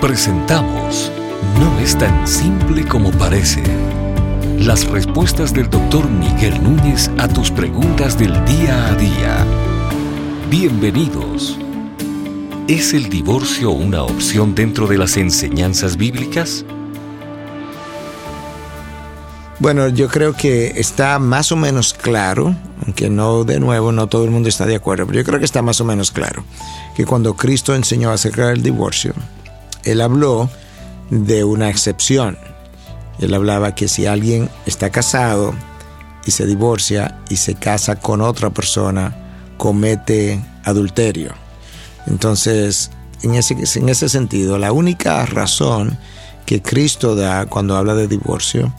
Presentamos No es tan simple como parece. Las respuestas del doctor Miguel Núñez a tus preguntas del día a día. Bienvenidos. ¿Es el divorcio una opción dentro de las enseñanzas bíblicas? Bueno, yo creo que está más o menos claro, aunque no de nuevo, no todo el mundo está de acuerdo, pero yo creo que está más o menos claro que cuando Cristo enseñó acerca del divorcio, él habló de una excepción. Él hablaba que si alguien está casado y se divorcia y se casa con otra persona, comete adulterio. Entonces, en ese, en ese sentido, la única razón que Cristo da cuando habla de divorcio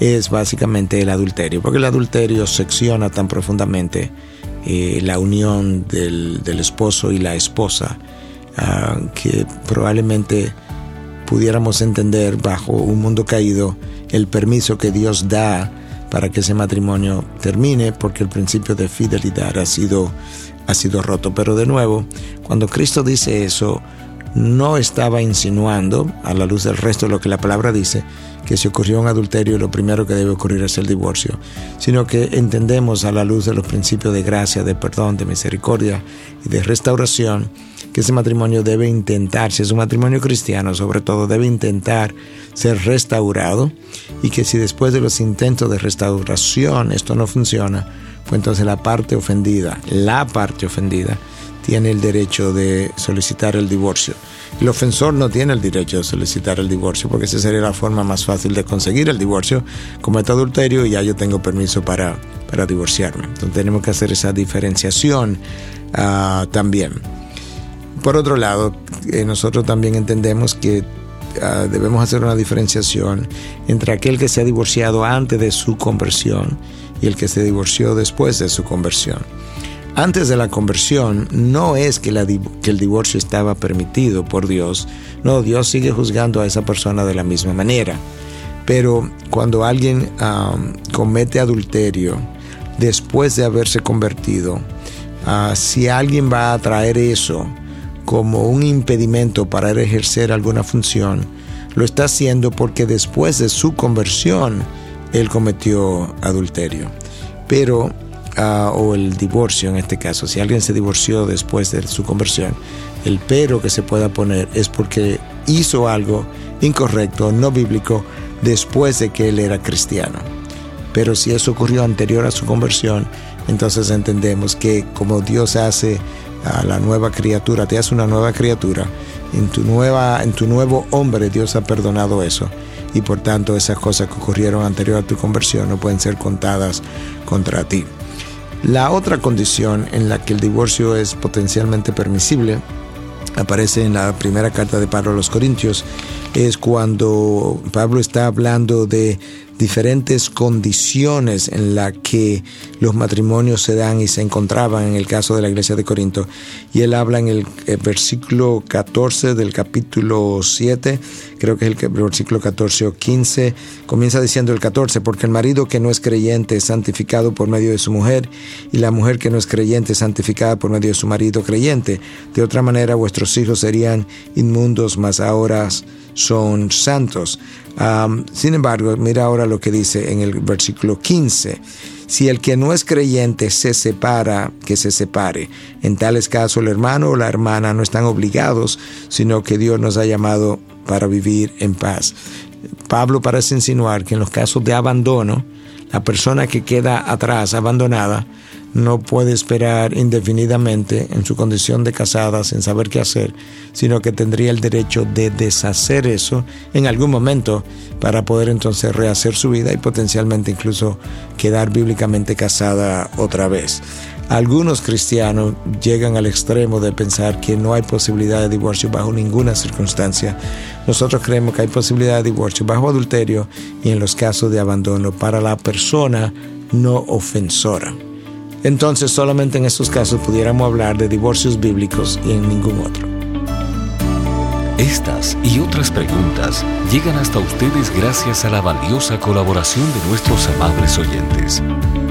es básicamente el adulterio, porque el adulterio secciona tan profundamente eh, la unión del, esposo y la esposa ah, que probablemente pudiéramos entender bajo un mundo caído el permiso que Dios da para que ese matrimonio termine porque el principio de fidelidad ha sido, ha sido roto. Pero de nuevo, cuando Cristo dice eso, no estaba insinuando, a la luz del resto de lo que la palabra dice, que si ocurrió un adulterio lo primero que debe ocurrir es el divorcio, sino que entendemos a la luz de los principios de gracia, de perdón, de misericordia y de restauración, que ese matrimonio debe intentar, si es un matrimonio cristiano sobre todo, debe intentar ser restaurado y que si después de los intentos de restauración esto no funciona, pues entonces la parte ofendida, la parte ofendida, tiene el derecho de solicitar el divorcio. El ofensor no tiene el derecho de solicitar el divorcio porque esa sería la forma más fácil de conseguir el divorcio. Comete adulterio y ya yo tengo permiso para, para divorciarme. Entonces tenemos que hacer esa diferenciación ah, también. Por otro lado, eh, nosotros también entendemos que ah, debemos hacer una diferenciación entre aquel que se ha divorciado antes de su conversión y el que se divorció después de su conversión. Antes de la conversión no es que, el divorcio estaba permitido por Dios, no, Dios sigue juzgando a esa persona de la misma manera. Pero cuando alguien comete adulterio después de haberse convertido, ah, si alguien va a traer eso como un impedimento para ejercer alguna función, lo está haciendo porque después de su conversión él cometió adulterio. Pero o el divorcio en este caso, si alguien se divorció después de su conversión, el pero que se pueda poner es porque hizo algo incorrecto, no bíblico, después de que él era cristiano. Pero si eso ocurrió anterior a su conversión, entonces entendemos que como Dios hace a la nueva criatura, te hace una nueva criatura, en tu, nueva, en tu nuevo hombre Dios ha perdonado eso. Y por tanto esas cosas que ocurrieron anterior a tu conversión no pueden ser contadas contra ti. La otra condición en la que el divorcio es potencialmente permisible aparece en la primera carta de Pablo a los Corintios, es cuando Pablo está hablando de diferentes condiciones en las que los matrimonios se dan y se encontraban en el caso de la iglesia de Corinto. Y él habla en el, eh, versículo 14 del capítulo 7, creo que es el versículo 14 o 15, comienza diciendo el 14, porque el marido que no es creyente es santificado por medio de su mujer, y la mujer que no es creyente es santificada por medio de su marido creyente. De otra manera vuestros hijos serían inmundos, mas ahora son santos. sin embargo, mira ahora lo que dice en el versículo 15. Si el que no es creyente se separa, que se separe. En tales casos el hermano o la hermana no están obligados, sino que Dios nos ha llamado para vivir en paz. Pablo parece insinuar que en los casos de abandono, la persona que queda atrás, abandonada, no puede esperar indefinidamente en su condición de casada sin saber qué hacer, sino que tendría el derecho de deshacer eso en algún momento para poder entonces rehacer su vida y potencialmente incluso quedar bíblicamente casada otra vez. Algunos cristianos llegan al extremo de pensar que no hay posibilidad de divorcio bajo ninguna circunstancia. Nosotros creemos que hay posibilidad de divorcio bajo adulterio y en los casos de abandono para la persona no ofensora entonces solamente en estos casos pudiéramos hablar de divorcios bíblicos y en ningún otro. Estas y otras preguntas llegan hasta ustedes gracias a la valiosa colaboración de nuestros amables oyentes.